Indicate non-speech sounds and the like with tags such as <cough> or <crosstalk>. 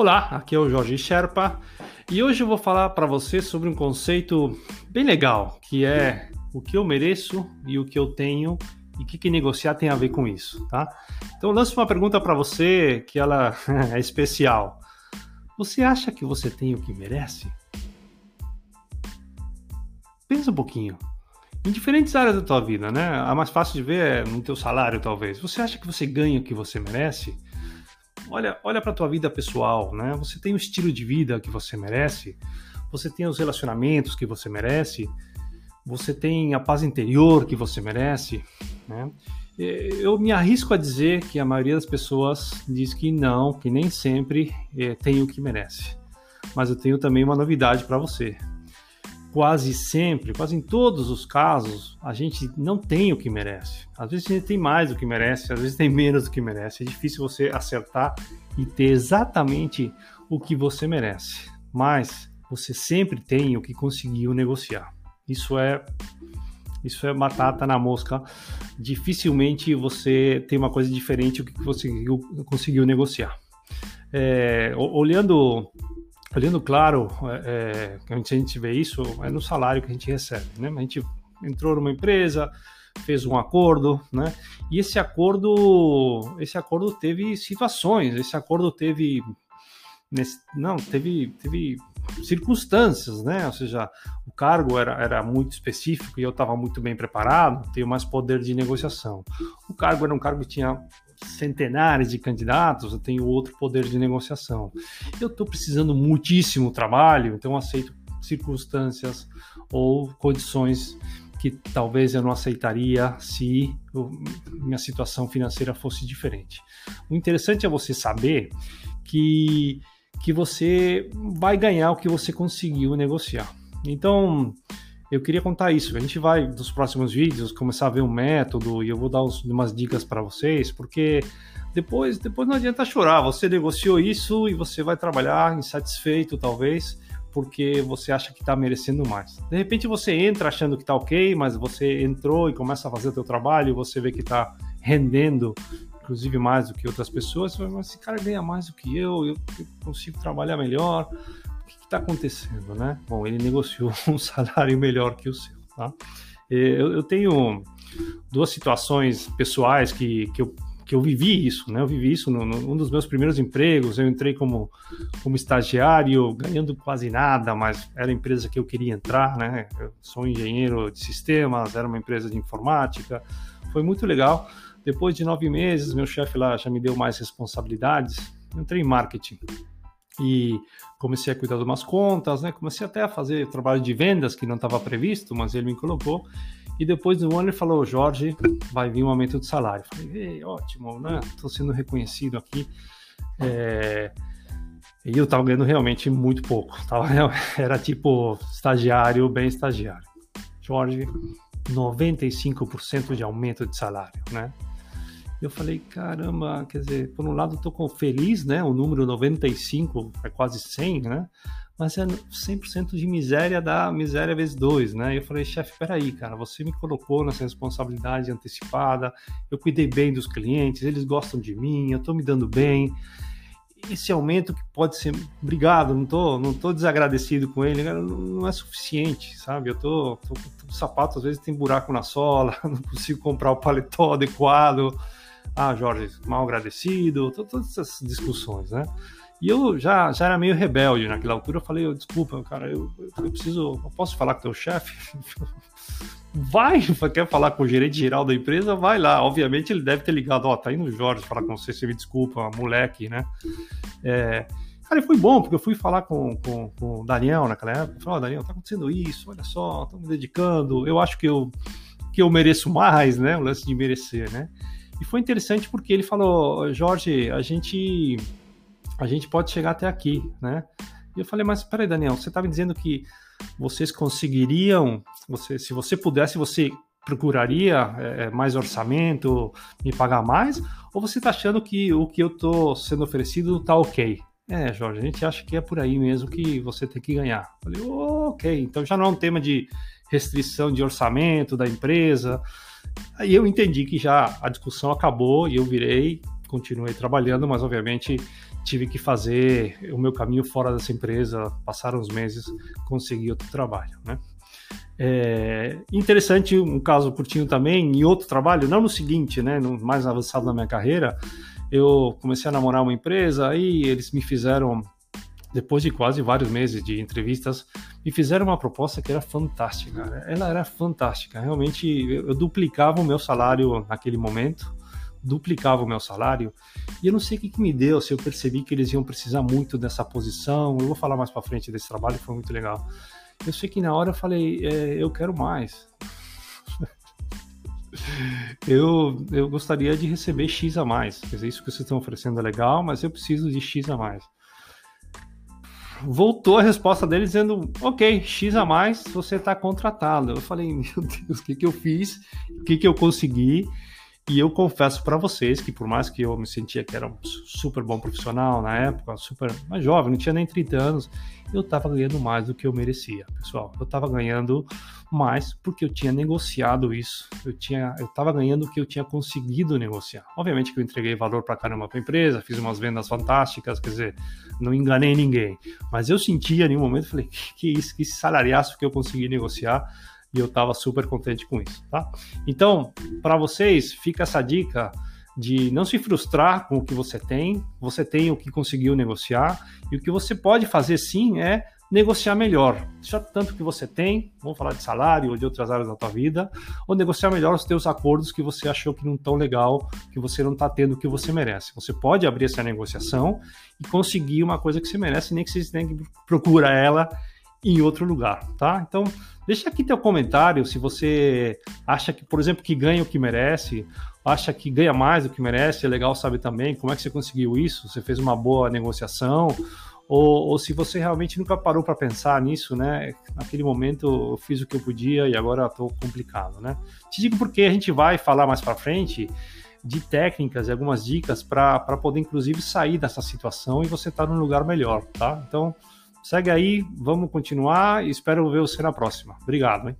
Olá, aqui é o Jorge Sherpa e hoje eu vou falar para você sobre um conceito bem legal, que é o que eu mereço e o que eu tenho e o que, que negociar tem a ver com isso, tá? Então eu lanço uma pergunta para você que ela <laughs> é especial. Você acha que você tem o que merece? Pensa um pouquinho. Em diferentes áreas da tua vida, né? A mais fácil de ver é no teu salário, talvez. Você acha que você ganha o que você merece? Olha, olha para tua vida pessoal, né? Você tem o estilo de vida que você merece, você tem os relacionamentos que você merece, você tem a paz interior que você merece, né? Eu me arrisco a dizer que a maioria das pessoas diz que não, que nem sempre é, tem o que merece. Mas eu tenho também uma novidade para você quase sempre, quase em todos os casos, a gente não tem o que merece. Às vezes a gente tem mais do que merece, às vezes tem menos do que merece. É difícil você acertar e ter exatamente o que você merece. Mas você sempre tem o que conseguiu negociar. Isso é isso é batata na mosca. Dificilmente você tem uma coisa diferente do que você conseguiu, conseguiu negociar. É, olhando olhando claro, é, é, a gente vê isso é no salário que a gente recebe, né? A gente entrou numa empresa, fez um acordo, né? E esse acordo, esse acordo teve situações, esse acordo teve nesse, não, teve, teve circunstâncias, né? Ou seja, o cargo era, era muito específico e eu estava muito bem preparado, tenho mais poder de negociação. O cargo era um cargo que tinha centenares de candidatos, eu tenho outro poder de negociação. Eu estou precisando muitíssimo trabalho, então aceito circunstâncias ou condições que talvez eu não aceitaria se minha situação financeira fosse diferente. O interessante é você saber que, que você vai ganhar o que você conseguiu negociar. Então, eu queria contar isso. A gente vai, nos próximos vídeos, começar a ver um método e eu vou dar umas dicas para vocês, porque depois, depois não adianta chorar. Você negociou isso e você vai trabalhar insatisfeito, talvez, porque você acha que está merecendo mais. De repente você entra achando que está ok, mas você entrou e começa a fazer o seu trabalho e você vê que está rendendo, inclusive mais do que outras pessoas. Mas esse cara ganha mais do que eu, eu consigo trabalhar melhor que está acontecendo, né? Bom, ele negociou <laughs> um salário melhor que o seu, tá? Eu, eu tenho duas situações pessoais que, que eu que eu vivi isso, né? Eu vivi isso num no, dos meus primeiros empregos. Eu entrei como, como estagiário, ganhando quase nada, mas era a empresa que eu queria entrar, né? Eu sou engenheiro de sistemas, era uma empresa de informática. Foi muito legal. Depois de nove meses, meu chefe lá já me deu mais responsabilidades. Entrei em marketing e comecei a cuidar de umas contas, né? Comecei até a fazer trabalho de vendas que não estava previsto, mas ele me colocou. E depois do ano ele falou, Jorge, vai vir um aumento de salário. Falei, ótimo, né? Estou sendo reconhecido aqui. É... E eu estava ganhando realmente muito pouco. Tava, <laughs> era tipo estagiário, bem estagiário. Jorge, 95% de aumento de salário, né? Eu falei, caramba, quer dizer, por um lado tô feliz, né? O número 95 é quase 100, né? Mas é 100% de miséria da miséria vezes dois, né? Eu falei, chefe, peraí, cara, você me colocou nessa responsabilidade antecipada, eu cuidei bem dos clientes, eles gostam de mim, eu tô me dando bem. Esse aumento que pode ser, obrigado, não tô, não tô desagradecido com ele, cara, não é suficiente, sabe? Eu tô, tô, tô, sapato às vezes tem buraco na sola, <laughs> não consigo comprar o paletó adequado ah, Jorge, mal agradecido, todas essas discussões, né? E eu já, já era meio rebelde naquela altura. Eu falei, desculpa, cara, eu, eu preciso. Eu posso falar com o teu chefe? <laughs> vai, quer falar com o gerente geral da empresa? Vai lá. Obviamente ele deve ter ligado, ó, oh, tá indo o Jorge falar com você, você me desculpa, moleque, né? É, cara, e foi bom, porque eu fui falar com, com, com o Daniel naquela época. Falei, ó, oh, Daniel, tá acontecendo isso, olha só, tô me dedicando, eu acho que eu, que eu mereço mais, né? O lance de merecer, né? E foi interessante porque ele falou, Jorge, a gente a gente pode chegar até aqui, né? E eu falei, mas peraí, Daniel, você estava dizendo que vocês conseguiriam, você, se você pudesse, você procuraria é, mais orçamento, me pagar mais? Ou você está achando que o que eu estou sendo oferecido está ok? É, Jorge, a gente acha que é por aí mesmo que você tem que ganhar. Eu falei, ok, então já não é um tema de restrição de orçamento da empresa, Aí eu entendi que já a discussão acabou e eu virei, continuei trabalhando, mas obviamente tive que fazer o meu caminho fora dessa empresa, passaram uns meses, consegui outro trabalho, né? É interessante um caso curtinho também, em outro trabalho, não no seguinte, né, no mais avançado da minha carreira, eu comecei a namorar uma empresa, aí eles me fizeram, depois de quase vários meses de entrevistas, me fizeram uma proposta que era fantástica. Ela era fantástica. Realmente, eu duplicava o meu salário naquele momento, duplicava o meu salário. E eu não sei o que, que me deu, se eu percebi que eles iam precisar muito dessa posição. Eu vou falar mais para frente desse trabalho, foi muito legal. Eu sei que na hora eu falei, é, eu quero mais. <laughs> eu, eu gostaria de receber X a mais. Quer dizer, isso que vocês estão oferecendo é legal, mas eu preciso de X a mais. Voltou a resposta dele dizendo: Ok, X a mais, você está contratado. Eu falei: <laughs> Meu Deus, o que, que eu fiz? O que, que eu consegui? E eu confesso para vocês que, por mais que eu me sentia que era um super bom profissional na época, super mais jovem, não tinha nem 30 anos, eu estava ganhando mais do que eu merecia, pessoal. Eu estava ganhando mais porque eu tinha negociado isso. Eu tinha, eu estava ganhando o que eu tinha conseguido negociar. Obviamente que eu entreguei valor para caramba para a empresa, fiz umas vendas fantásticas, quer dizer, não enganei ninguém. Mas eu sentia em um momento, falei, que isso, que salariaço que eu consegui negociar e eu estava super contente com isso, tá? Então, para vocês, fica essa dica de não se frustrar com o que você tem, você tem o que conseguiu negociar, e o que você pode fazer sim é negociar melhor. Deixa tanto que você tem, vamos falar de salário ou de outras áreas da tua vida, ou negociar melhor os teus acordos que você achou que não tão legal, que você não está tendo o que você merece. Você pode abrir essa negociação e conseguir uma coisa que você merece, nem que você tenha que procurar ela em outro lugar, tá? Então, deixa aqui teu comentário se você acha que, por exemplo, que ganha o que merece, acha que ganha mais do que merece, é legal saber também como é que você conseguiu isso, você fez uma boa negociação, ou, ou se você realmente nunca parou para pensar nisso, né? Naquele momento eu fiz o que eu podia e agora estou complicado, né? Te digo porque a gente vai falar mais para frente de técnicas e algumas dicas para poder, inclusive, sair dessa situação e você estar tá num lugar melhor, tá? Então, Segue aí, vamos continuar e espero ver você na próxima. Obrigado, hein?